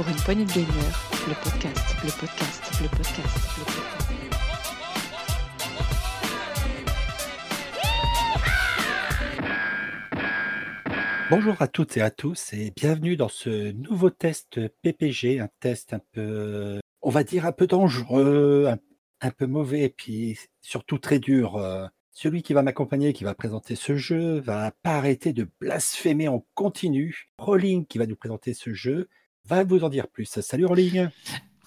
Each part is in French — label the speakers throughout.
Speaker 1: pour une poignée de gamer, le podcast, le podcast, le podcast, le podcast.
Speaker 2: Bonjour à toutes et à tous et bienvenue dans ce nouveau test PPG, un test un peu, on va dire un peu dangereux, un, un peu mauvais et puis surtout très dur. euh. Celui qui va m'accompagner, qui va présenter ce jeu, va pas arrêter de blasphémer en continu. Rolling, qui va nous présenter ce jeu, va vous en dire plus. Salut Rolling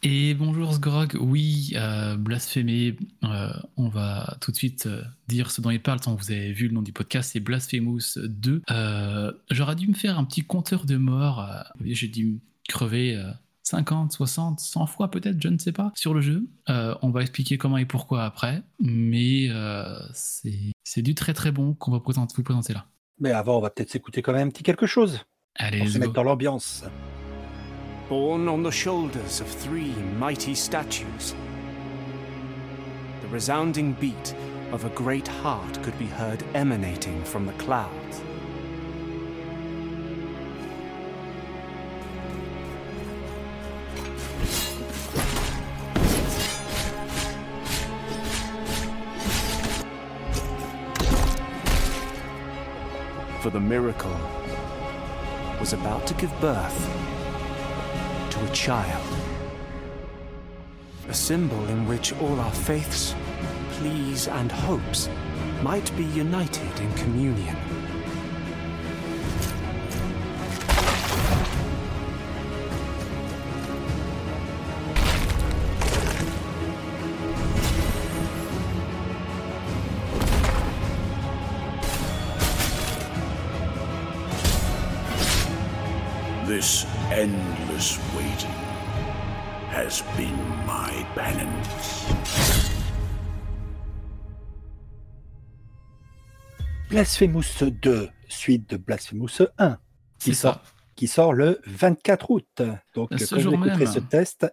Speaker 3: Et bonjour Sgrog, oui, euh, blasphémé, euh, on va tout de suite euh, dire ce dont il parle, tant vous avez vu le nom du podcast, c'est Blasphemous 2. Euh, J'aurais dû me faire un petit compteur de morts, j'ai dû me crever euh, 50, 60, 100 fois peut-être, je ne sais pas, sur le jeu. On va expliquer comment et pourquoi après, mais c'est du très très bon qu'on va vous présenter là.
Speaker 2: Mais avant, on va peut-être s'écouter quand même un petit quelque chose
Speaker 3: Allez,
Speaker 2: pour se mettre dans l'ambiance.
Speaker 4: Borne on the shoulders of three mighty statues. The resounding beat of a great heart could be heard emanating from the clouds. For the miracle was about to give birth child. A symbol in which all our faiths, pleas, and hopes might be united in communion.
Speaker 5: My penance.
Speaker 2: Blasphemous 2, suite de Blasphemous 1.
Speaker 3: C'est
Speaker 2: qui
Speaker 3: ça.
Speaker 2: sort, qui sort le 24 août. Donc,
Speaker 3: Ce
Speaker 2: quand vous écouterez ce test,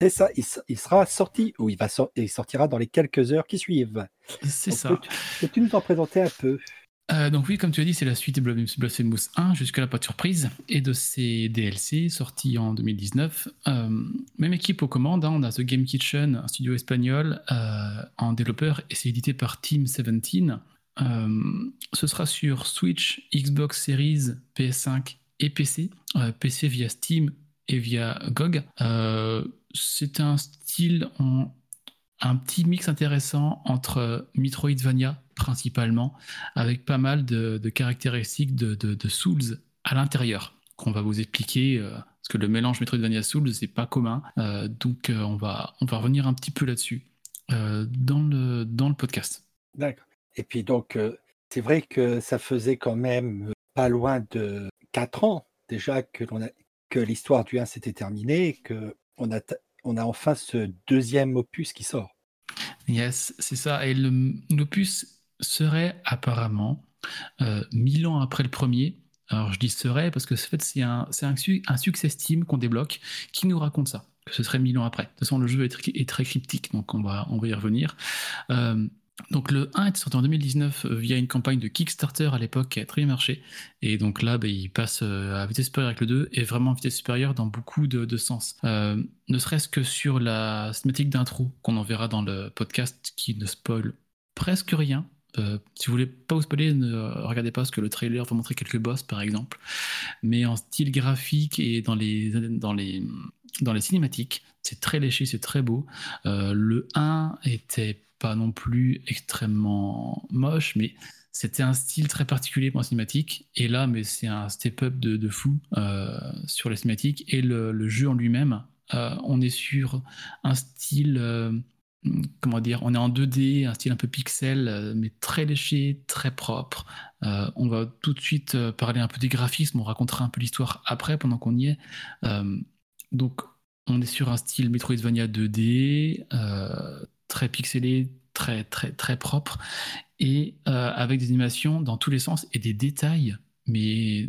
Speaker 2: c'est ça, il, sera sorti, ou il, va il sortira dans les quelques heures qui suivent.
Speaker 3: C'est ça.
Speaker 2: Peux-tu peux-tu nous en présenter un peu?
Speaker 3: Euh, donc oui, comme tu as dit, c'est la suite de Blasphemous Blasphemous 1, jusque-là pas de surprise, et de ses DLC sortis en 2019. Euh, même équipe aux commandes, hein, on a The Game Kitchen, un studio espagnol euh, en développeur, et c'est édité par Team 17. Euh, ce sera sur Switch, Xbox Series, PS5 et PC. PC via Steam et via GOG. C'est un style un petit mix intéressant entre Metroidvania principalement, avec pas mal de, caractéristiques de, Souls à l'intérieur, qu'on va vous expliquer, euh, parce que le mélange Metroidvania Souls, c'est pas commun, euh, donc euh, on, va, on va revenir un petit peu là-dessus dans, le, dans le podcast.
Speaker 2: D'accord. Et puis donc, c'est vrai que ça faisait quand même pas loin de 4 ans déjà que, que l'histoire du 1 s'était terminée, que on a, on a enfin ce deuxième opus qui sort.
Speaker 3: Yes, c'est ça, et l'opus serait apparemment euh, mille ans après le premier. Alors je dis serait parce que en fait, c'est un, un, un success team qu'on débloque qui nous raconte ça, que ce serait mille ans après. De toute façon, le jeu est, tr- est très cryptique, donc on va, on y revenir. Euh, donc le 1 est sorti en 2019 via une campagne de Kickstarter à l'époque qui a très bien marché. Et donc là, bah, il passe euh, à vitesse supérieure avec le 2 et vraiment à vitesse supérieure dans beaucoup de, de sens. Euh, ne serait-ce que sur la cinématique d'intro qu'on en verra dans le podcast qui ne spoil presque rien. Euh, si vous voulez pas vous spoiler, ne regardez pas parce que le trailer va montrer quelques boss par exemple. Mais en style graphique et dans les, dans les, dans les cinématiques, c'est très léché, c'est très beau. Euh, le 1 était pas non plus extrêmement moche, mais c'était un style très particulier pour la cinématique. Et là, mais c'est un step-up de, fou euh, sur les cinématiques et le, jeu en lui-même. on est sur un style, comment dire, on est en 2D, un style un peu pixel, euh, mais très léché, très propre. Euh, on va tout de suite euh, parler un peu des graphismes, on racontera un peu l'histoire après pendant qu'on y est. Donc, on est sur un style Metroidvania 2D, euh, très pixelé, très très très propre, et avec des animations dans tous les sens et des détails, mais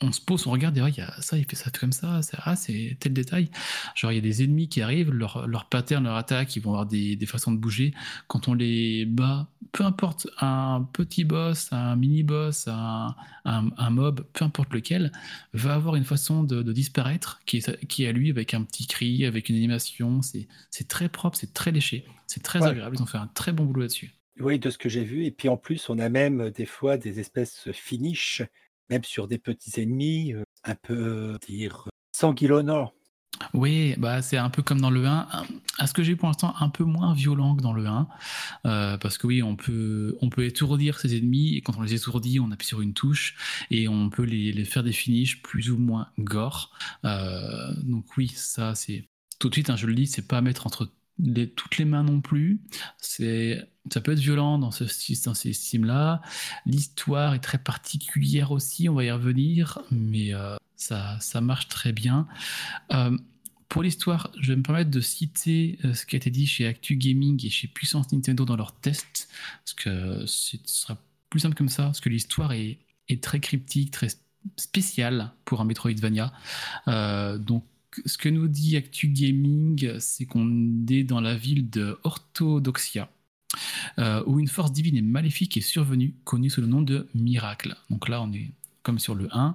Speaker 3: on se pose, on regarde, et ouais, il y a ça, il fait ça comme ça, c'est ah, c'est tel détail. Genre, il y a des ennemis qui arrivent, leur, leur pattern, leur attaque, ils vont avoir des, des façons de bouger. Quand on les bat, peu importe, un petit boss, un mini-boss, un, un, un mob, peu importe lequel, va avoir une façon de, de disparaître qui est, qui est à lui avec un petit cri, avec une animation. C'est très propre, c'est très léché, c'est très
Speaker 2: Ouais.
Speaker 3: agréable. Ils ont fait un très bon boulot là-dessus.
Speaker 2: Oui, de ce que j'ai vu. Et puis en plus, on a même des fois des espèces finish, même sur des petits ennemis, un peu dire sanguinolents.
Speaker 3: Oui, bah c'est un peu comme dans le 1. À ce que j'ai pour l'instant, un peu moins violent que dans le 1. euh, parce que oui, on peut, on peut étourdir ses ennemis, et quand on les étourdit, on appuie sur une touche, et on peut les, les faire des finishes plus ou moins gore. Donc oui, ça c'est... Tout de suite, hein, je le dis, c'est pas à mettre entre toutes les mains non plus. C'est, ça peut être violent dans, ces styles-là. L'histoire est très particulière aussi, on va y revenir, mais euh, ça, ça marche très bien. Euh, pour l'histoire, je vais me permettre de citer euh, ce qui a été dit chez Actu Gaming et chez Puissance Nintendo dans leurs tests, parce que ce sera plus simple comme ça, parce que l'histoire est, est très cryptique, très spéciale pour un Metroidvania. Donc, ce que nous dit Actu Gaming, c'est qu'on est dans la ville de Orthodoxia, euh, où une force divine et maléfique est survenue, connue sous le nom de Miracle. Donc là, on est comme sur le 1,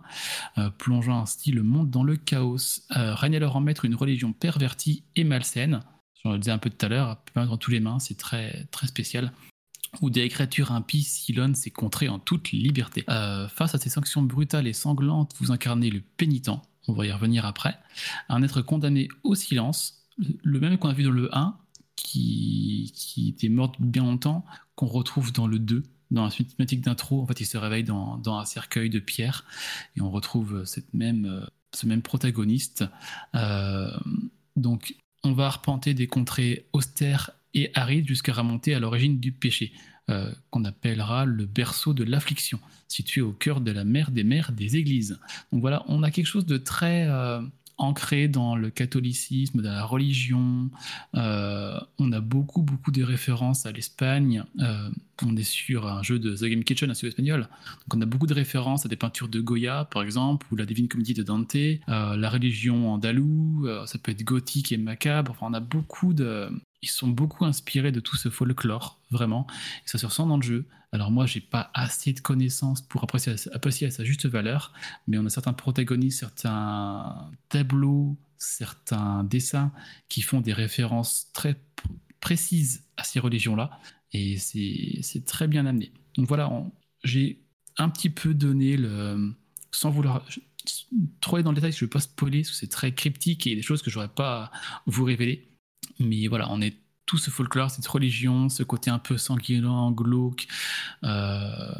Speaker 3: euh, plongeant ainsi le monde dans le chaos. Euh, règne alors en maître une religion pervertie et malsaine. Je le disais un peu tout à l'heure, dans tous les mains, c'est très, très spécial. Où des créatures impies sillonnent ces contrées en toute liberté. Euh, face à ces sanctions brutales et sanglantes, vous incarnez le pénitent, on va y revenir après, un être condamné au silence, le même qu'on a vu dans le 1, qui, qui était mort depuis bien longtemps, qu'on retrouve dans le 2, dans la cinématique d'intro. En fait, il se réveille dans, dans un cercueil de pierre et on retrouve cette même, euh, ce même protagoniste. Euh, donc, on va arpenter des contrées austères et arides jusqu'à remonter à l'origine du péché, euh, qu'on appellera le berceau de l'affliction, situé au cœur de la mère des mères des églises. Donc voilà, on a quelque chose de très euh, ancré dans le catholicisme, dans la religion. Euh, on a beaucoup, beaucoup de références à l'Espagne. On est sur un jeu de The Game Kitchen, un studio espagnol. Donc on a beaucoup de références à des peintures de Goya, par exemple, ou la Divine Comédie de Dante, la religion andalouse, ça peut être gothique et macabre. Enfin, on a beaucoup de... Ils sont beaucoup inspirés de tout ce folklore, vraiment. Ça se ressent dans le jeu. Alors moi, j'ai pas assez de connaissances pour apprécier, apprécier à sa juste valeur, mais on a certains protagonistes, certains tableaux, certains dessins qui font des références très pr- précises à ces religions-là, et c'est très bien amené. Donc voilà, j'ai un petit peu donné le... Sans vouloir je- trop aller dans le détail, je ne vais pas spoiler, parce que c'est très cryptique et des choses que j'aurais pas à vous révéler. Mais voilà, on est tout ce folklore, cette religion, ce côté un peu sanguinolent, glauque. euh,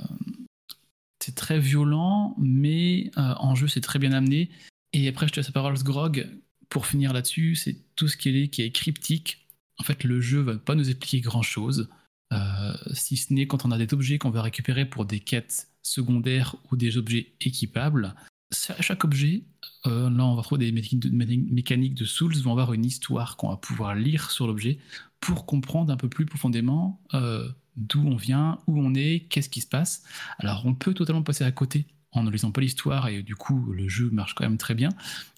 Speaker 3: c'est très violent, mais euh, en jeu, c'est très bien amené. Et après, je te laisse la parole, Sgrog. Pour finir là-dessus, c'est tout ce qui est, qui est cryptique. En fait, le jeu va pas nous expliquer grand-chose, euh, si ce n'est quand on a des objets qu'on va récupérer pour des quêtes secondaires ou des objets équipables. Cha- Chaque objet, euh, là, on va trouver des mécaniques de, Souls, vont avoir une histoire qu'on va pouvoir lire sur l'objet pour comprendre un peu plus profondément euh, d'où on vient, où on est, qu'est-ce qui se passe. Alors, on peut totalement passer à côté en ne lisant pas l'histoire et du coup, le jeu marche quand même très bien.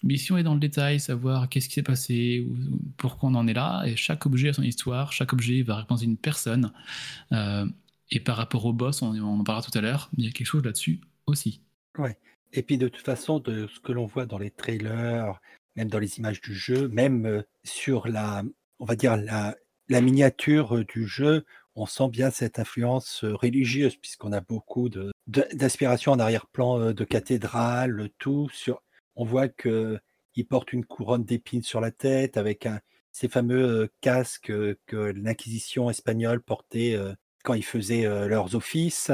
Speaker 3: Mais si on est dans le détail, savoir qu'est-ce qui s'est passé, ou- ou pourquoi on en est là, et chaque objet a son histoire, chaque objet va représenter une personne. euh, et par rapport au boss, on, en parlera tout à l'heure, il y a quelque chose là-dessus aussi.
Speaker 2: Et puis de toute façon, de ce que l'on voit dans les trailers, même dans les images du jeu, même euh, sur la, on va dire la, miniature euh, du jeu, on sent bien cette influence euh, religieuse puisqu'on a beaucoup de d'inspiration en arrière-plan de cathédrale, tout sur. On voit que il porte une couronne d'épines sur la tête avec un, ces fameux casques que l'Inquisition espagnole portait quand ils faisaient leurs offices.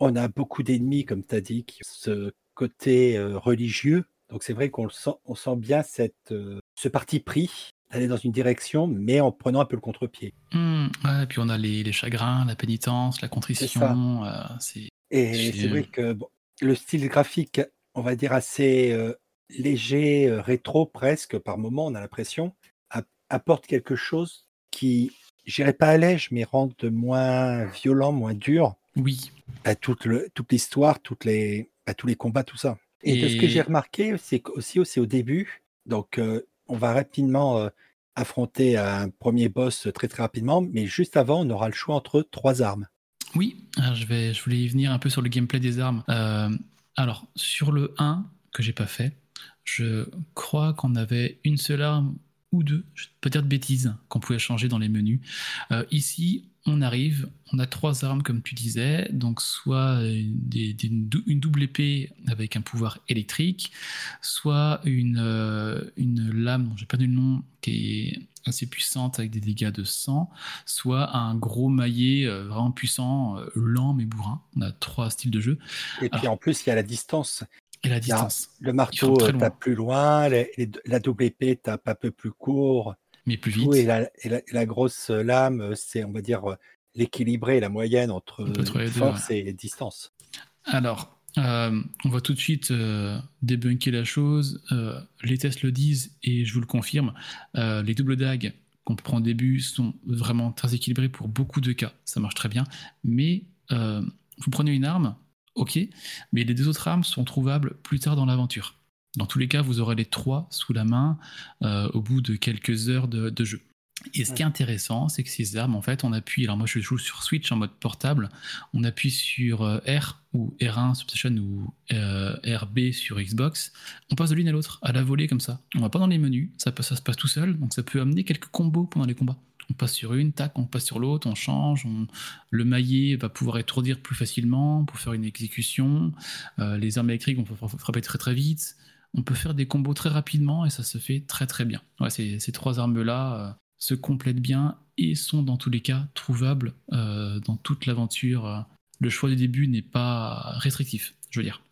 Speaker 2: On a beaucoup d'ennemis, comme tu as dit, qui ce côté religieux. Donc c'est vrai qu'on sent, on sent bien cette, ce parti pris d'aller dans une direction, mais en prenant un peu le contre-pied.
Speaker 3: Ouais, et puis on a les, les chagrins, la pénitence, la contrition. euh, c'est
Speaker 2: Et
Speaker 3: C'est-
Speaker 2: vrai que bon, le style graphique, on va dire assez euh, léger, euh, rétro presque, par moment, on a l'impression, app- apporte quelque chose qui, j'irai pas allège, mais rend moins violent, moins dur
Speaker 3: oui,
Speaker 2: à toute, le- toute l'histoire, toutes les, à tous les combats, tout ça. Et, ce que j'ai remarqué, c'est qu'aussi aussi au début, donc euh, on va rapidement euh, affronter un premier boss très très rapidement, mais juste avant, on aura le choix entre trois armes.
Speaker 3: Oui, alors je, vais, je voulais y venir un peu sur le gameplay des armes. Euh, alors, sur le 1, que j'ai pas fait, je crois qu'on avait une seule arme ou deux, je peux dire de bêtises, qu'on pouvait changer dans les menus. Euh, ici, on arrive, on a trois armes comme tu disais, donc soit une, des- des- une dou- une double épée avec un pouvoir électrique, soit une, euh, une lame, dont j'ai perdu le nom, qui est assez puissante avec des dégâts de sang, soit un gros maillet euh, vraiment puissant, euh, lent mais bourrin. On a trois styles de jeu.
Speaker 2: Et puis en plus, il y a la distance.
Speaker 3: Et la
Speaker 2: a
Speaker 3: distance,
Speaker 2: Le marteau tape plus loin, les- les- la double épée tape un peu plus court.
Speaker 3: Mais plus vite.
Speaker 2: et, la, et la- et la grosse lame, euh, c'est, on va dire, euh, l'équilibré, la moyenne entre
Speaker 3: deux,
Speaker 2: force et distance.
Speaker 3: Alors, euh, on va tout de suite euh, débunker la chose. Euh, les tests le disent et je vous le confirme. Euh, les doubles dagues qu'on prend au début sont vraiment très équilibrés pour beaucoup de cas. Ça marche très bien. Mais euh, vous prenez une arme, ok, mais les deux autres armes sont trouvables plus tard dans l'aventure. Dans tous les cas, vous aurez les trois sous la main euh, au bout de quelques heures de, de jeu. Et ce qui est intéressant, c'est que ces armes, en fait, on appuie. Alors moi, je joue sur Switch en mode portable on appuie sur euh, R ou R1 sur PlayStation ou euh, RB sur Xbox, on passe de l'une à l'autre, à la volée comme ça. On va pas dans les menus, ça, se passe tout seul, donc ça peut amener quelques combos pendant les combats. On passe sur une, tac, on passe sur l'autre, on change, on- le maillet va pouvoir étourdir plus facilement pour faire une exécution, Euh, les armes électriques vont pouvoir frapper très très vite, on peut faire des combos très rapidement et ça se fait très très bien. Ouais, ces, ces trois armes-là euh, se complètent bien et sont dans tous les cas trouvables euh, dans toute l'aventure. euh, le choix du début n'est pas restrictif, je veux dire.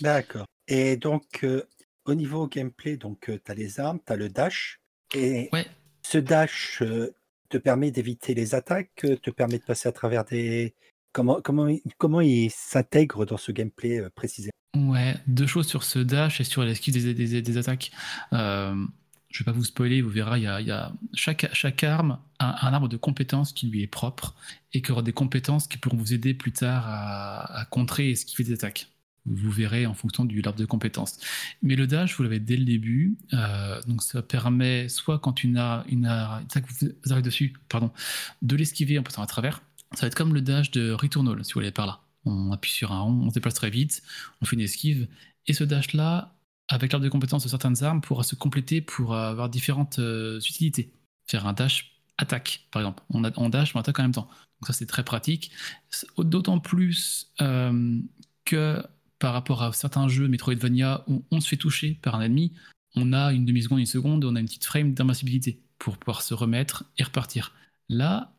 Speaker 2: D'accord. Et donc, euh, au niveau gameplay, donc tu as les armes, tu as le dash. Et
Speaker 3: Ouais.
Speaker 2: ce dash euh, te permet d'éviter les attaques, euh, te permet de passer à travers des. Comment, comment, il- comment il s'intègre dans ce gameplay euh, précisément?
Speaker 3: Ouais, deux choses sur ce dash et sur l'esquive des, attaques. Euh, je vais pas vous spoiler, vous verrez, y a, chaque, arme a un arbre de compétences qui lui est propre et qui aura des compétences qui pourront vous aider plus tard à, contrer et esquiver des attaques. Vous verrez en fonction du l'arbre de compétences. Mais le dash, vous l'avez dès le début, euh, donc ça permet soit quand une, une, une attaque vous arrive dessus, pardon, de l'esquiver en passant à travers. Ça va être comme le dash de Returnal, si vous voulez par là. On appuie sur un rond, on se déplace très vite, on fait une esquive. Et ce dash-là, avec l'arbre de compétences de certaines armes, pourra se compléter pour avoir différentes euh, utilités. Faire un dash attaque, par exemple. On, a, on dash, on attaque en même temps. Donc ça, c'est très pratique. D'autant plus euh, que par rapport à certains jeux Metroidvania où on se fait toucher par un ennemi, on a une demi-seconde, une seconde, on a une petite frame d'invincibilité pour pouvoir se remettre et repartir. Là,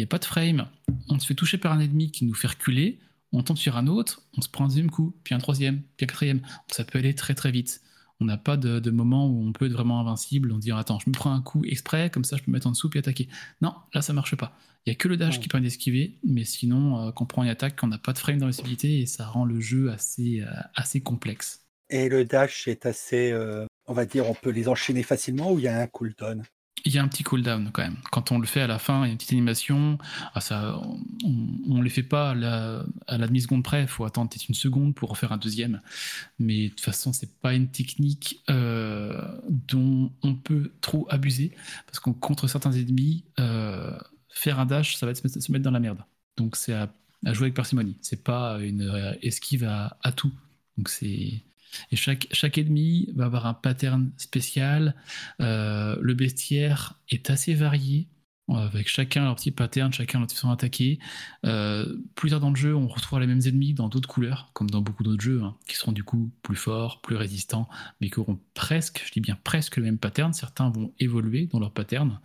Speaker 3: il n'y a pas de frame. On se fait toucher par un ennemi qui nous fait reculer, on tombe sur un autre, on se prend un deuxième coup, puis un troisième, puis un quatrième. Ça peut aller très très vite. On n'a pas de, de moment où on peut être vraiment invincible, on se dit attends, je me prends un coup exprès, comme ça je peux me mettre en dessous puis attaquer. Non, là ça marche pas. Il y a que le dash
Speaker 2: Ouais.
Speaker 3: qui permet d'esquiver, mais sinon, euh, quand on prend une attaque, on n'a pas de frame d'invincibilité et ça rend le jeu assez, euh, assez complexe.
Speaker 2: Et le dash est assez. euh, on va dire, on peut les enchaîner facilement ou il y a un cooldown?
Speaker 3: Il y a un petit cooldown quand même. Quand on le fait à la fin, il y a une petite animation. Ah, ça, on ne les fait pas à la, demi-seconde près. Il faut attendre peut-être une seconde pour en faire un deuxième. Mais de toute façon, c'est pas une technique euh, dont on peut trop abuser. Parce qu'on contre certains ennemis, euh, faire un dash, ça va se mettre, dans la merde. Donc c'est à, à jouer avec parcimonie. C'est pas une euh, esquive à, à tout. Donc c'est. Et chaque, ennemi va avoir un pattern spécial. Euh, le bestiaire est assez varié, euh, avec chacun leur petit pattern, chacun leur façon d'attaquer. Euh, plus tard dans le jeu, on retrouvera les mêmes ennemis dans d'autres couleurs, comme dans beaucoup d'autres jeux, hein, qui seront du coup plus forts, plus résistants, mais qui auront presque, je dis bien presque le même pattern. Certains vont évoluer dans leur pattern.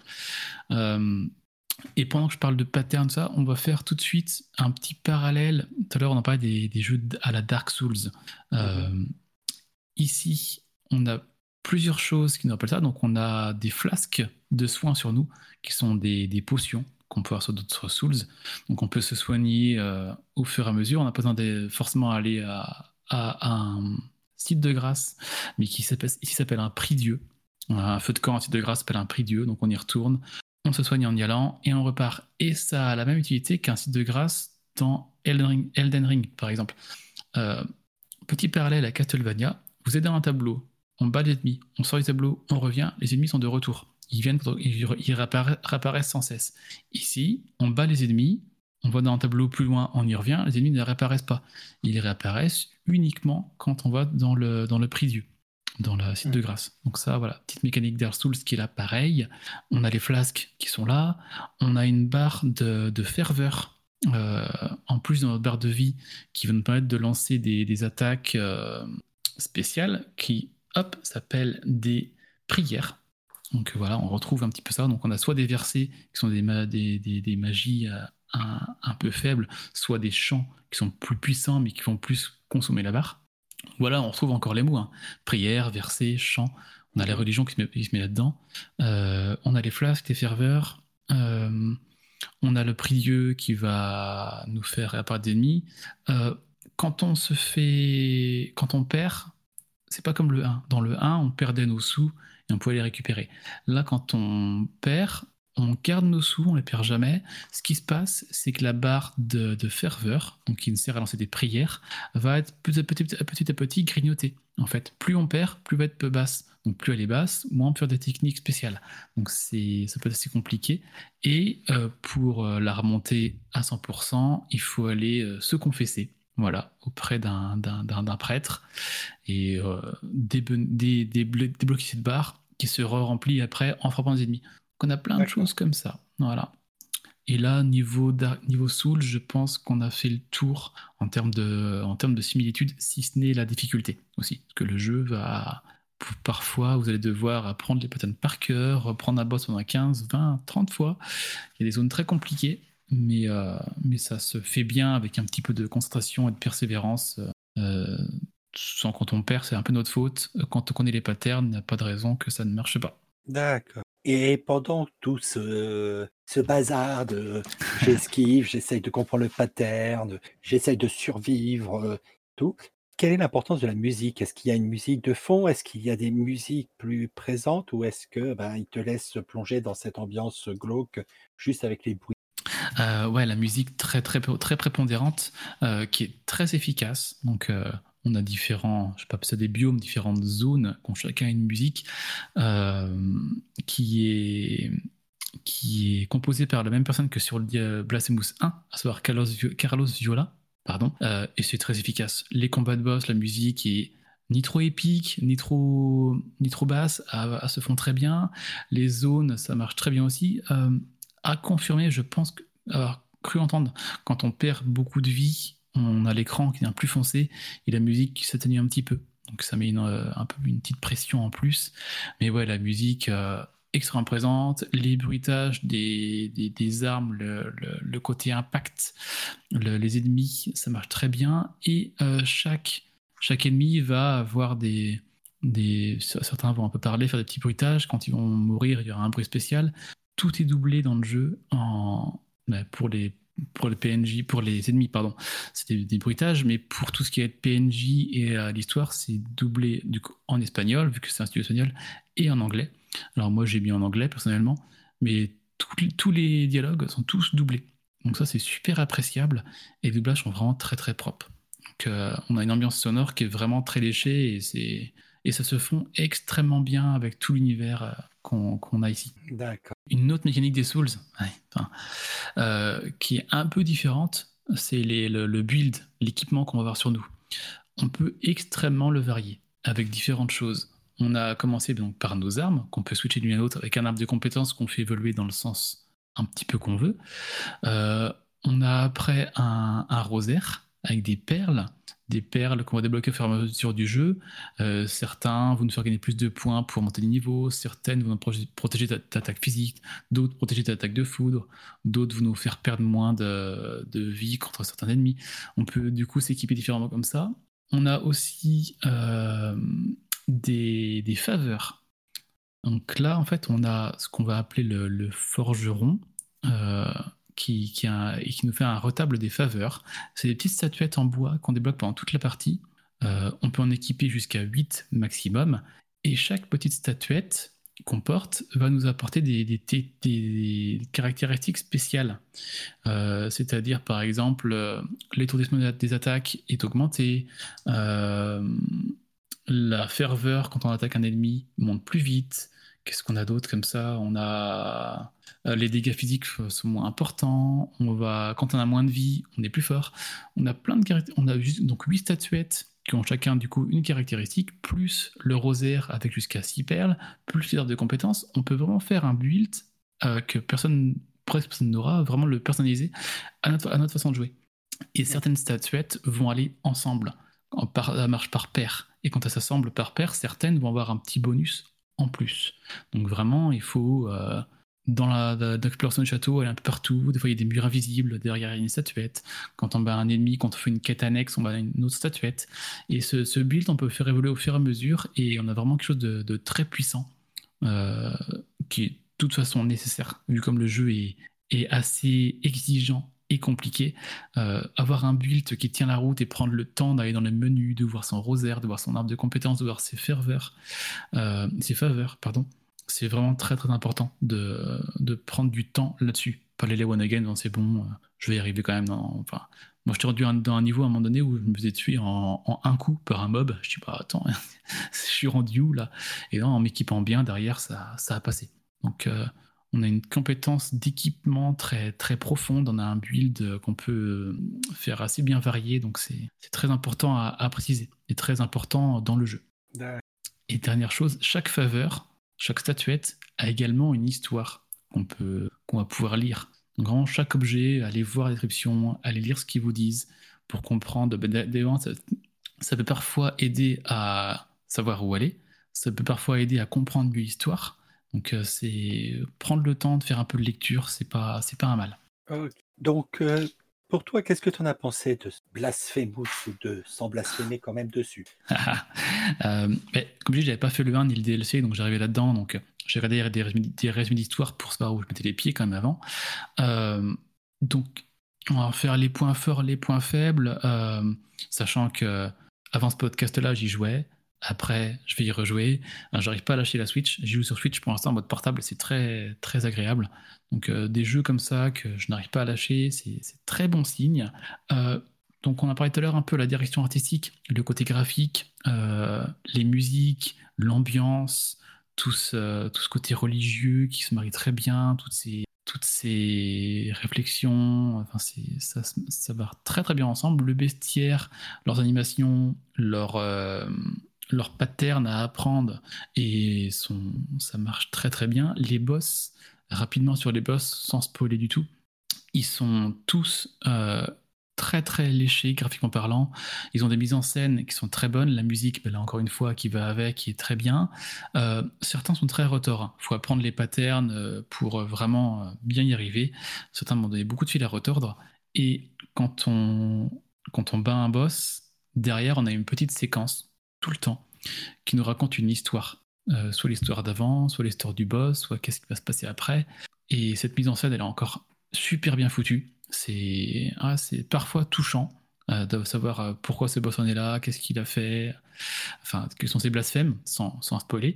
Speaker 3: Euh, et pendant que je parle de pattern, ça, on va faire tout de suite un petit parallèle. Tout à l'heure, on en parlait des, jeux à la Dark Souls. Ici, on a plusieurs choses qui nous rappellent ça. Donc, on a des flasques de soins sur nous, qui sont des, potions qu'on peut avoir sur d'autres Souls. Donc, on peut se soigner euh, au fur et à mesure. On n'a pas besoin de forcément aller à, un site de grâce, mais qui s'appelle un prix Dieu. Un feu de camp, un site de grâce s'appelle un prix Dieu. Donc, on y retourne, on se soigne en y allant et on repart. Et ça a la même utilité qu'un site de grâce dans Elden Ring, Elden Ring par exemple. Euh, petit parallèle à Castlevania, vous êtes dans un tableau, on bat les ennemis, on sort du tableau, on revient, les ennemis sont de retour. Ils viennent, ils, ils réappara- réapparaissent sans cesse. Ici, on bat les ennemis, on va dans un tableau plus loin, on y revient, les ennemis ne réapparaissent pas. Ils réapparaissent uniquement quand on va dans le, dans le dans la site de grâce. Donc ça, voilà, petite mécanique Dark Souls qui est là pareil. On a les flasques qui sont là, on a une barre de, de ferveur euh, en plus dans notre barre de vie qui va nous permettre de lancer des, des attaques euh, spéciales qui, hop, s'appellent des prières. Donc voilà, on retrouve un petit peu ça. Donc on a soit des versets qui sont des, des, des- magies euh, un, peu faibles, soit des chants qui sont plus puissants mais qui vont plus consommer la barre. Voilà, on retrouve encore les mots. hein. Prière, versets, chants. On a les religions qui se met, là-dedans. Euh, on a les flasques, les ferveurs. Euh, on a le prieux qui va nous faire réapparaître des ennemis. Quand on se fait. Quand on perd, c'est pas comme le 1. Dans le 1, on perdait nos sous et on pouvait les récupérer. Là, quand on perd, on garde nos sous, on les perd jamais. Ce qui se passe, c'est que la barre de, ferveur, donc qui nous sert à lancer des prières, va être petit à petit, grignotée. En fait, plus on perd, plus va être basse. Donc plus elle est basse, moins on peut faire des techniques spéciales. Donc c'est, ça peut être assez compliqué. Et euh, pour euh, la remonter à 100%, il faut aller euh, se confesser. Voilà, auprès d'un, prêtre et euh, débe- dé- déblo- débloquer cette barre qui se remplit après en frappant les ennemis. Donc on a plein de choses comme ça. Voilà. Et là, niveau, niveau Soul, je pense qu'on a fait le tour en termes de, en termes de similitude, si ce n'est la difficulté aussi. Parce que le jeu va. Parfois, vous allez devoir apprendre les patterns par cœur, reprendre un boss pendant 15, 20, 30 fois. Il y a des zones très compliquées, mais, euh, mais ça se fait bien avec un petit peu de concentration et de persévérance. Euh, sans quand on perd, c'est un peu notre faute. Quand on connaît les patterns, il n'y a pas de raison que ça ne marche pas.
Speaker 2: D'accord. Et pendant tout ce, ce bazar de j'esquive, j'essaye de comprendre le pattern, j'essaye de survivre, euh, tout, quelle est l'importance de la musique? Est-ce qu'il y a une musique de fond? Est-ce qu'il y a des musiques plus présentes? Ou est-ce que ben, il te laisse plonger dans cette ambiance glauque juste avec les bruits
Speaker 3: Euh, ouais, la musique très très très prépondérante, euh, qui est très efficace. Donc euh, on a différents, je sais pas, ça des biomes, différentes zones qui ont chacun une musique euh, qui est qui est composée par la même personne que sur le Blasphemous 1, à savoir Carlos, Carlos Viola, pardon, et c'est très efficace. Les combats de boss, la musique est ni trop épique, ni trop, ni trop basse, elles se font très bien. Les zones, ça marche très bien aussi. Euh, à confirmer, je pense que, avoir cru entendre, quand on perd beaucoup de vie, on a l'écran qui devient plus foncé et la musique qui s'atténue un petit peu. Donc ça met une, euh, un peu une petite pression en plus. Mais ouais, la musique euh, extrêmement présente, les bruitages des, des, armes, le, le- côté impact, le- les ennemis, ça marche très bien. Et euh, chaque, chaque ennemi va avoir des, des... Certains vont un peu parler, faire des petits bruitages. Quand ils vont mourir, il y aura un bruit spécial. Tout est doublé dans le jeu en... bah, pour les PNJ, pour les ennemis, pardon, c'est des, bruitages, mais pour tout ce qui est PNJ et euh, l'histoire, c'est doublé en espagnol, vu que c'est un studio espagnol, et en anglais. Alors moi, j'ai mis en anglais personnellement, mais tous- les dialogues sont tous doublés. Donc ça, c'est super appréciable, et les doublages sont vraiment très très propres. Euh, on a une ambiance sonore qui est vraiment très léchée, et, c'est, et ça se fond extrêmement bien avec tout l'univers euh, qu'on, a ici
Speaker 2: D'accord.
Speaker 3: une autre mécanique des Souls, ouais, enfin, euh, qui est un peu différente, c'est le build, l'équipement qu'on va avoir sur nous. On peut extrêmement le varier avec différentes choses. On a commencé donc par nos armes, qu'on peut switcher d'une à l'autre avec un arbre de compétences qu'on fait évoluer dans le sens un petit peu qu'on veut. Euh, on a après un, un rosaire avec des perles, des perles qu'on va débloquer au fur et à mesure du jeu. Euh, certains vont nous faire gagner plus de points pour monter de niveau, certaines vont nous protéger- ta- ta attaque physique, d'autres protéger ta attaque de foudre, d'autres vont nous faire perdre moins de, vie contre certains ennemis. On peut du coup s'équiper différemment comme ça. On a aussi euh, des, faveurs. Donc là, en fait, on a ce qu'on va appeler le, le forgeron, euh, qui, qui, et qui nous fait un retable des faveurs. C'est des petites statuettes en bois qu'on débloque pendant toute la partie. Euh, on peut en équiper jusqu'à 8 maximum. Et chaque petite statuette qu'on porte va nous apporter des, des- des- caractéristiques spéciales. Euh, C'est-à-dire, par exemple, euh, l'étourdissement des- attaques est augmenté, la ferveur quand on attaque un ennemi monte plus vite. Qu'est-ce qu'on a d'autre comme ça? On a euh, les dégâts physiques sont moins importants. On va, quand on a moins de vie, on est plus fort. On a plein de. On a juste, donc huit statuettes qui ont chacun du coup une caractéristique, plus le rosaire avec jusqu'à 6 perles, plus les heures de compétences. On peut vraiment faire un build euh, que personne, presque personne n'aura, vraiment le personnaliser à notre, à notre façon de jouer. Et certaines statuettes vont aller ensemble, en par, ça marche par paire. Et quand elles s'assemblent par paire, certaines vont avoir un petit bonus en plus. Donc vraiment, il faut euh, dans l'exploration du château, aller un peu partout. Des fois, il y a des murs invisibles, derrière une statuette. Quand on bat un ennemi, quand on fait une quête annexe, on bat une autre statuette. Et ce, build, on peut faire évoluer au fur et à mesure, et on a vraiment quelque chose de, très puissant, euh, qui est de toute façon nécessaire, vu comme le jeu est assez exigeant et compliqué. Euh, avoir un build qui tient la route et prendre le temps d'aller dans le menu, de voir son rosaire, de voir son arbre de compétences, de voir ses euh, ses faveurs, pardon. C'est vraiment très très important de, de prendre du temps là-dessus. Pas les one again, c'est bon, euh, je vais y arriver quand même. Enfin, moi, je t'ai rendu dans un niveau à un moment donné où je me faisais tuer en, un coup par un mob. Je dis, bah attends, je suis rendu où là? Et non, en m'équipant bien, derrière, ça, ça a passé. Donc, on a une compétence d'équipement très, très profonde. On a un build qu'on peut euh, faire assez bien varié. Donc, c'est très important à, à préciser et très important dans le jeu. Et dernière chose, chaque faveur, chaque statuette a également une histoire qu'on peut, qu'on va pouvoir lire. Donc vraiment, chaque objet, allez voir la description, allez lire ce qu'ils vous disent pour comprendre. Ben, ça, ça peut parfois aider à savoir où aller. Ça peut parfois aider à comprendre mieux l'histoire. Donc euh, c'est prendre le temps de faire un peu de lecture, c'est pas, c'est pas un mal.
Speaker 2: Ok. Donc, euh, pour toi, qu'est-ce que tu en as pensé de Blasphemous ou de sans blasphémer quand même dessus?
Speaker 3: Euh, mais comme je dis, j'avais pas fait le 1 ni le DLC, donc j'arrivais là-dedans. Donc j'ai regardé des résumés, des résumés d'histoire pour savoir où je mettais les pieds quand même avant. Euh, donc on va faire les points forts, les points faibles, euh, sachant que avant ce podcast-là, j'y jouais. Après, je vais y rejouer. J'arrive pas à lâcher la Switch. J'y joue sur Switch pour l'instant en mode portable. C'est très très agréable. Donc euh, des jeux comme ça que je n'arrive pas à lâcher, c'est très bon signe. Euh, donc on a parlé tout à l'heure un peu la direction artistique, le côté graphique, euh, les musiques, l'ambiance, tout ce, côté religieux qui se marie très bien, toutes ces, toutes ces réflexions, enfin ça, ça va très très bien ensemble. Le bestiaire, leurs animations, leur, leur pattern à apprendre et son, ça marche très très bien. Les boss, rapidement sur les boss, sans spoiler du tout, ils sont tous euh, très très léchés graphiquement parlant. Ils ont des mises en scène qui sont très bonnes. La musique, ben là encore une fois, qui va avec, qui est très bien. Euh, certains sont très retors. Il faut apprendre les patterns euh, pour vraiment bien y arriver. Certains m'ont donné beaucoup de fil à retordre. Et quand on, quand on bat un boss, derrière, on a une petite séquence, tout le temps, qui nous raconte une histoire. Euh, soit l'histoire d'avant, soit l'histoire du boss, soit qu'est-ce qui va se passer après. Et cette mise en scène, elle est encore super bien foutue. C'est ah, parfois touchant euh, de savoir euh, pourquoi ce boss en est là, qu'est-ce qu'il a fait, enfin, quels sont ses blasphèmes, sans, spoiler.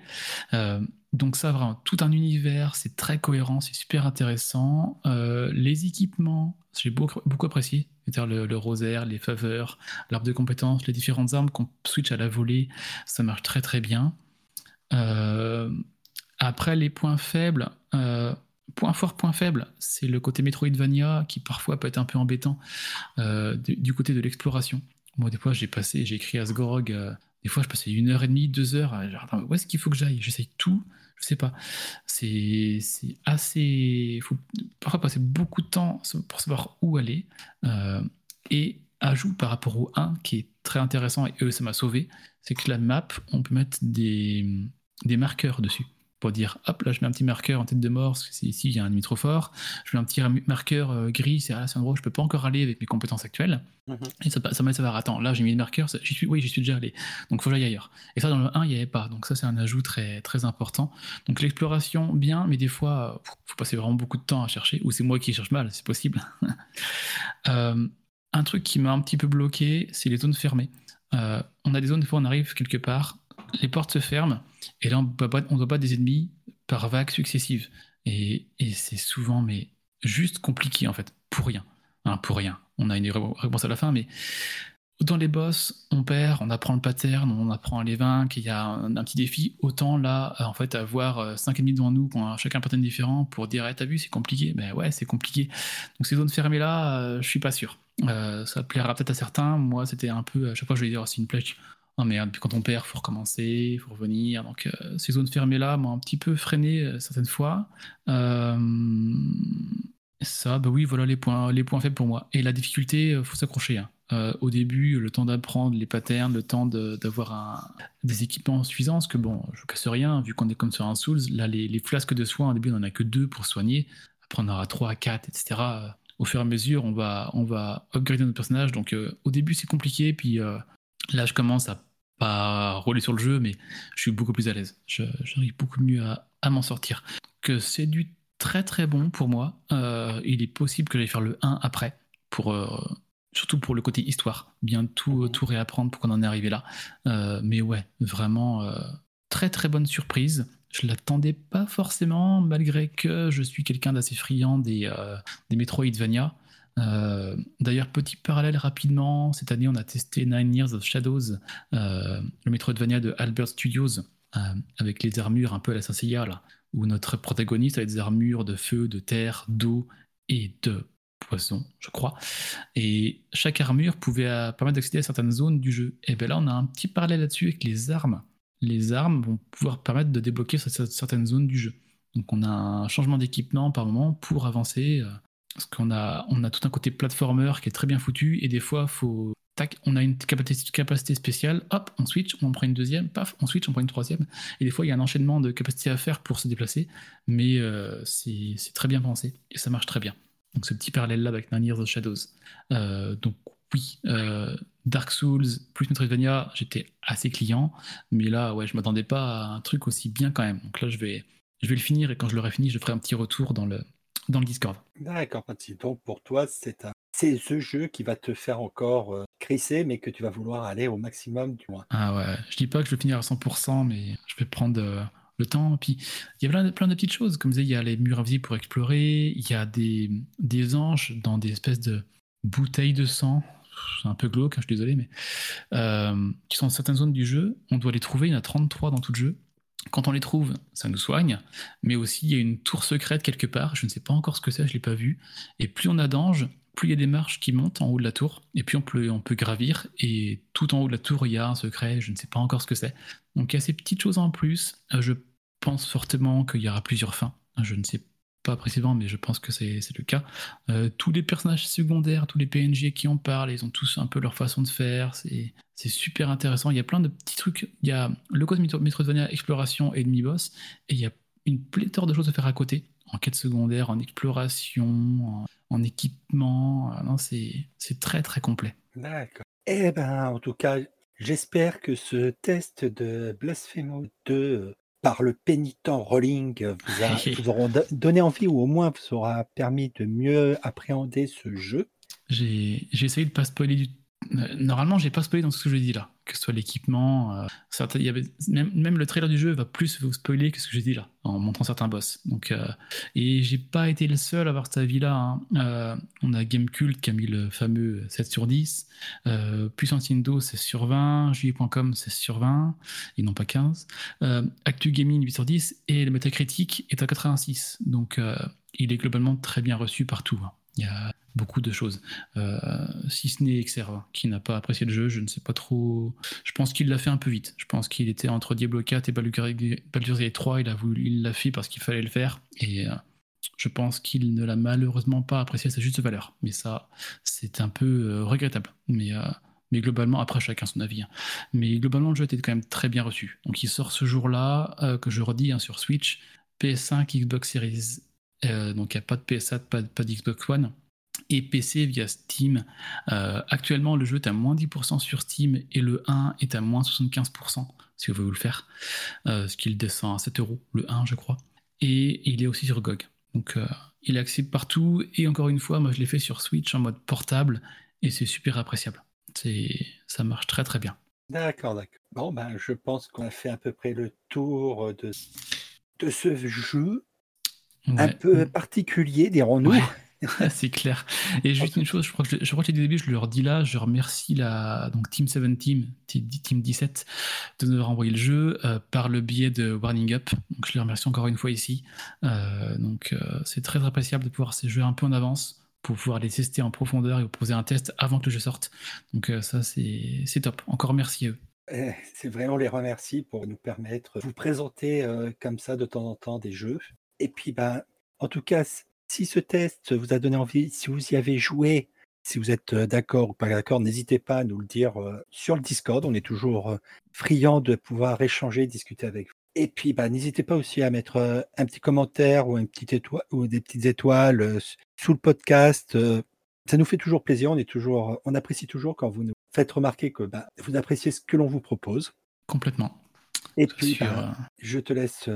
Speaker 3: Euh, donc ça, vraiment, tout un univers, c'est très cohérent, c'est super intéressant. Les équipements, j'ai beaucoup, beaucoup apprécié, c'est-à-dire le, le rosaire, les faveurs, l'arbre de compétences, les différentes armes qu'on switch à la volée, ça marche très très bien. Après, les points faibles, point fort, point faible, c'est le côté Metroidvania qui parfois peut être un peu embêtant euh, du, côté de l'exploration. Moi, des fois, j'ai passé, j'ai écrit Asgorog, euh, des fois, je passais une heure et demie, deux heures, à genre, attends, où est-ce qu'il faut que j'aille? J'essaye tout, je sais pas. C'est c'est assez. Il faut parfois passer beaucoup de temps pour savoir où aller. Euh, et ajout par rapport au 1 qui est très intéressant et eux, ça m'a sauvé, c'est que la map, on peut mettre des, des marqueurs dessus pour dire hop là je mets un petit marqueur en tête de mort parce que c'est ici il y a un ennemi trop fort. Je mets un petit marqueur euh, gris c'est ah, un endroit où je peux pas encore aller avec mes compétences actuelles.
Speaker 2: Mhm.
Speaker 3: et ça, ça m'a savoir attends là j'ai mis le marqueur j'y suis oui j'y suis déjà allé. Donc faut que j'aille ailleurs. Et ça dans le 1 il n'y avait pas. Donc ça c'est un ajout très très important. Donc l'exploration bien mais des fois euh, faut- faut passer vraiment beaucoup de temps à chercher ou c'est moi qui cherche mal c'est possible. Euh, un truc qui m'a un petit peu bloqué c'est les zones fermées. Euh, on a des zones des fois on arrive quelque part les portes se ferment, et là, on ne doit pas des ennemis par vagues successives. Et, c'est souvent, mais juste compliqué, en fait, pour rien. Pour rien. On a une réponse à la fin, mais dans les boss, on perd, on apprend le pattern, on apprend à les vaincre, il y a un, petit défi. Autant là, en fait, avoir 5 ennemis devant nous, chacun un pattern différent, pour dire, hey, t'as vu, c'est compliqué. Ben ouais, c'est compliqué. Donc ces zones fermées là, euh, je suis pas sûr. Euh, ça plaira peut-être à certains. Moi, c'était un peu, à chaque fois, je vais dire, oh, c'est une plage oh merde, puis quand on perd, il faut recommencer, il faut revenir. Donc euh, ces zones fermées-là m'ont un petit peu freiné euh, certaines fois. Euh, ça, bah oui, voilà les points, les points faibles pour moi. Et la difficulté, il faut s'accrocher. Hein. au début, le temps d'apprendre les patterns, le temps d'avoir des équipements suffisants, parce que bon, je casse rien, vu qu'on est comme sur un Souls, là, les, flasques de soins, au début, on n'en a que deux pour soigner. Après, on aura trois, quatre, etc. Au fur et à mesure, on va, on va upgrader notre personnage. Donc, au début, c'est compliqué, puis là, je commence à pas rouler sur le jeu, mais je suis beaucoup plus à l'aise. J'arrive beaucoup mieux à, m'en sortir. Que c'est du très très bon pour moi. Euh, il est possible que j'aille faire le 1 après, pour, euh, surtout pour le côté histoire. Bien tout, tout réapprendre pour qu'on en est arrivé là. Euh, mais ouais, vraiment très très bonne surprise. Je l'attendais pas forcément, malgré que je suis quelqu'un d'assez friand des, des Metroidvania. Euh, d'ailleurs, petit parallèle rapidement, cette année on a testé Nine Years of Shadows, euh, le Metroidvania de Albert Studios, euh, avec les armures un peu à la saint là, où notre protagoniste a des armures de feu, de terre, d'eau et de poison, je crois. Et chaque armure pouvait permettre d'accéder à certaines zones du jeu. Et bien là, on a un petit parallèle là-dessus avec les armes. Les armes vont pouvoir permettre de débloquer certaines zones du jeu. Donc on a un changement d'équipement par moment pour avancer parce qu'on a, on a tout un côté platformer qui est très bien foutu, et des fois, faut, tac, on a une capacité, spéciale, hop, on switch, on prend une deuxième, paf, on switch, on prend une troisième. Et des fois, il y a un enchaînement de capacités à faire pour se déplacer, mais euh, c'est, très bien pensé, et ça marche très bien. Donc ce petit parallèle-là avec Nine Years of Shadows. Euh, donc oui, euh, Dark Souls plus Metroidvania, j'étais assez client, mais là, ouais, je m'attendais pas à un truc aussi bien quand même. Donc là, je vais, je vais le finir, et quand je l'aurai fini, je ferai un petit retour dans le, dans le Discord.
Speaker 2: D'accord, Donc pour toi, c'est un... c'est ce jeu qui va te faire encore euh, crisser, mais que tu vas vouloir aller au maximum du moins.
Speaker 3: Ah ouais, je dis pas que je vais finir à 100%, mais je vais prendre euh, le temps. Puis il y a plein de, plein de petites choses, comme je disais, il y a les murs invisibles pour explorer, il y a des, des anges dans des espèces de bouteilles de sang. C'est un peu glauque, hein, je suis désolé, mais euh, qui sont dans certaines zones du jeu. On doit les trouver, il y en a 33 dans tout le jeu. Quand on les trouve, ça nous soigne, mais aussi il y a une tour secrète quelque part, je ne sais pas encore ce que c'est, je ne l'ai pas vu, et plus on a d'anges, plus il y a des marches qui montent en haut de la tour, et puis on peut, on peut gravir, et tout en haut de la tour, il y a un secret, je ne sais pas encore ce que c'est. Donc il y a ces petites choses en plus, euh, je pense fortement qu'il y aura plusieurs fins, je ne sais pas précisément, mais je pense que c'est le cas. Euh, tous les personnages secondaires, tous les PNJ qui en parlent, ils ont tous un peu leur façon de faire. C'est super intéressant. Il y a plein de petits trucs. Il y a le code Metroidvania exploration et demi-boss, et il y a une pléthore de choses à faire à côté, en quête secondaire, en exploration, en, équipement. Ah c'est très très complet.
Speaker 2: D'accord. Eh ben, en tout cas, j'espère que ce test de Blasphemo 2 par le pénitent Rolling vous, vous auront donné envie ou au moins vous aura permis de mieux appréhender ce jeu.
Speaker 3: J'ai essayé de pas spoiler du Normalement, j'ai pas spoilé dans ce que je dis là, que ce soit l'équipement. Euh, il y avait, même, le trailer du jeu va plus vous spoiler que ce que j'ai dit là, en montrant certains boss. Donc, euh, et j'ai pas été le seul à avoir cet avis-là. Hein. Euh, on a Gamecult qui a mis le fameux 7 sur 10. Puissance Indo, c'est sur 20. Juillet.com, c'est sur 20. Ils n'ont pas 15. Actu Gaming, 8 sur 10. Et le Metacritic est à 86. Donc, il est globalement très bien reçu partout. Hein. Il y beaucoup de choses. Euh, si ce n'est Xerva, qui n'a pas apprécié le jeu, je ne sais pas trop. Je pense qu'il l'a fait un peu vite. Je pense qu'il était entre Diablo 4 et Baldur's Gate 3. Il a voulu, il l'a fait parce qu'il fallait le faire. Et euh, je pense qu'il ne l'a malheureusement pas apprécié à sa juste valeur. Mais ça, c'est un peu euh, regrettable. Mais, mais globalement, après chacun son avis. Hein. Mais globalement, le jeu était quand même très bien reçu. Donc il sort ce jour-là, que je redis hein, sur Switch, PS5, Xbox Series. donc il n'y a pas de PS4, pas, pas d'Xbox One et PC via Steam. Euh, actuellement, le jeu est à moins 10% sur Steam et le 1 est à moins 75% si vous voulez le faire, euh, ce qui descend à 7 euros, le 1 je crois. Et il est aussi sur GOG. Donc euh, il est accessible partout et encore une fois, moi je l'ai fait sur Switch en mode portable et c'est super appréciable. Ça marche très très bien.
Speaker 2: D'accord, d'accord. Bon, ben, je pense qu'on a fait à peu près le tour de, de ce jeu un peu particulier, dirons-nous.
Speaker 3: Ouais. c'est clair. Et juste une chose, je crois que je, je crois que début, je le redis là, je remercie la donc Team 7 Team, Team Team 17 de nous avoir envoyé le jeu euh, par le biais de Warning Up. Donc je les remercie encore une fois ici. Euh, donc euh, c'est très appréciable de pouvoir ces jeux un peu en avance pour pouvoir les tester en profondeur et vous poser un test avant que le jeu sorte. Donc ça c'est top. Encore merci à eux.
Speaker 2: Eh, C'est vraiment les remercie pour nous permettre de vous présenter comme ça de temps en temps des jeux. Et puis, ben, en tout cas, si ce test vous a donné envie, si vous y avez joué, si vous êtes euh, d'accord ou pas d'accord, n'hésitez pas à nous le dire euh, sur le Discord. On est toujours euh, friand de pouvoir échanger, discuter avec vous. Et puis, ben, n'hésitez pas aussi à mettre un petit commentaire ou, une petite étoile, ou des petites étoiles sous le podcast. ça nous fait toujours plaisir. On, est toujours, on apprécie toujours quand vous nous faites remarquer que ben, vous appréciez ce que l'on vous propose.
Speaker 3: Complètement.
Speaker 2: Et puis,
Speaker 3: euh,
Speaker 2: je te laisse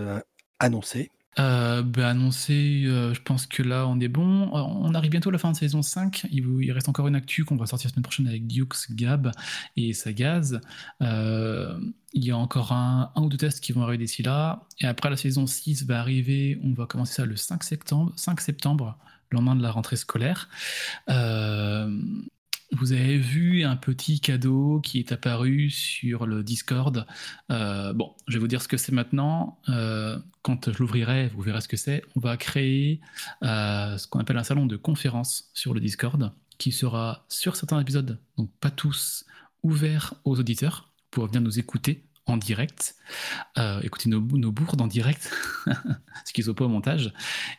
Speaker 2: annoncer.
Speaker 3: Euh, ben, annoncer, euh, je pense que là on est bon. Euh, On arrive bientôt à la fin de saison 5. Il, reste encore une actu qu'on va sortir la semaine prochaine avec Dukes, Gab et Sagaz. Euh, il y a encore un, ou deux tests qui vont arriver d'ici là. Et après la saison 6 va arriver, on va commencer ça le 5 septembre, 5 septembre le lendemain de la rentrée scolaire. Vous avez vu un petit cadeau qui est apparu sur le Discord. Euh, bon, je vais vous dire ce que c'est maintenant. Euh, quand je l'ouvrirai, vous verrez ce que c'est. On va créer euh, ce qu'on appelle un salon de conférence sur le Discord qui sera sur certains épisodes, donc pas tous, ouvert aux auditeurs pour venir nous écouter en direct, euh, écouter nos, bourdes en direct, ce qu'ils sont pas au montage.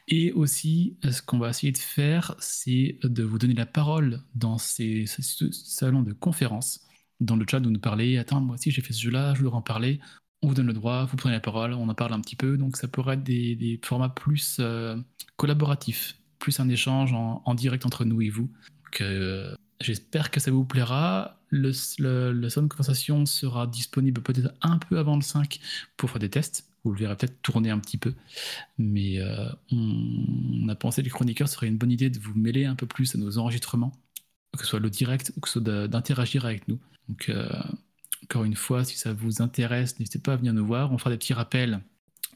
Speaker 3: Et aussi, euh, ce qu'on va essayer de faire, c'est de vous donner la parole dans ces, ces- ce salon de conférence, dans le chat, de nous parler. Attends, moi aussi j'ai fait ce jeu-là, je voudrais en parler. On vous donne le droit, vous prenez la parole, on en parle un petit peu. Donc ça pourrait être des, formats plus euh, collaboratifs, plus un échange en, direct entre nous et vous. Euh, J'espère que ça vous plaira. Le, le, le salon de conversation sera disponible peut-être un peu avant le 5 pour faire des tests. Vous le verrez peut-être tourner un petit peu. Mais euh, on, a pensé que les chroniqueurs serait une bonne idée de vous mêler un peu plus à nos enregistrements, que ce soit le direct ou que ce soit d'interagir avec nous. Donc, euh, encore une fois, si ça vous intéresse, n'hésitez pas à venir nous voir. On fera des petits rappels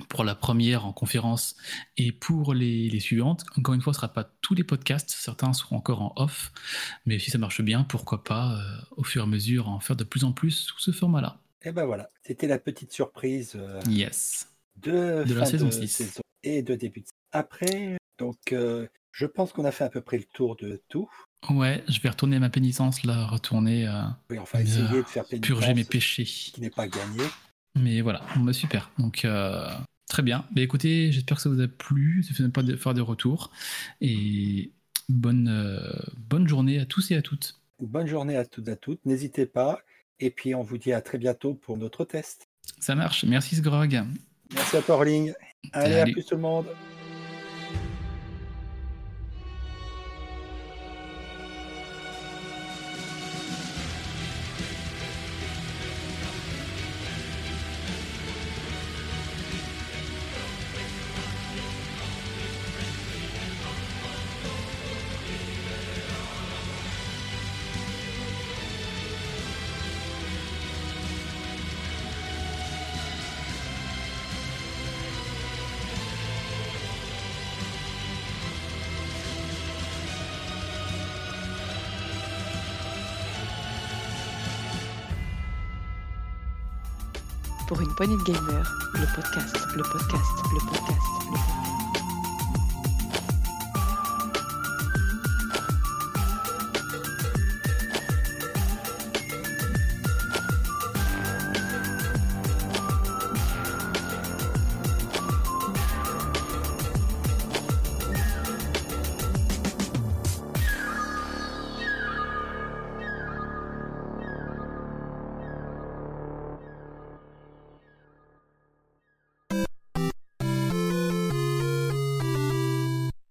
Speaker 3: pour la première en conférence et pour les, les suivantes. Encore une fois, ce ne sera pas tous les podcasts, certains seront encore en off, mais si ça marche bien, pourquoi pas, euh, au fur et à mesure, en faire de plus en plus sous ce format-là.
Speaker 2: Et ben voilà, c'était la petite surprise euh,
Speaker 3: Yes.
Speaker 2: de,
Speaker 3: De la saison
Speaker 2: de
Speaker 3: six.
Speaker 2: saison et de début. de saison. Après, donc, euh, je pense qu'on a fait à peu près le tour de tout.
Speaker 3: Ouais, je vais retourner à ma pénitence, là, retourner, euh,
Speaker 2: Oui, enfin, essayer de faire pénitence,
Speaker 3: purger mes péchés.
Speaker 2: qui n'est pas gagné.
Speaker 3: Mais voilà, bah, super. Donc, euh, très bien. Mais écoutez, j'espère que ça vous a plu. Ça fait pas de faire des retours. Et bonne, euh, bonne journée à tous et à toutes.
Speaker 2: Bonne journée à toutes et à toutes. N'hésitez pas. Et puis, on vous dit à très bientôt pour notre test.
Speaker 3: Ça marche. Merci, Sgrog.
Speaker 2: Merci à toi, Orling. Allez, à plus tout le monde.
Speaker 1: Poignée de podcast, le podcast, le podcast, le podcast.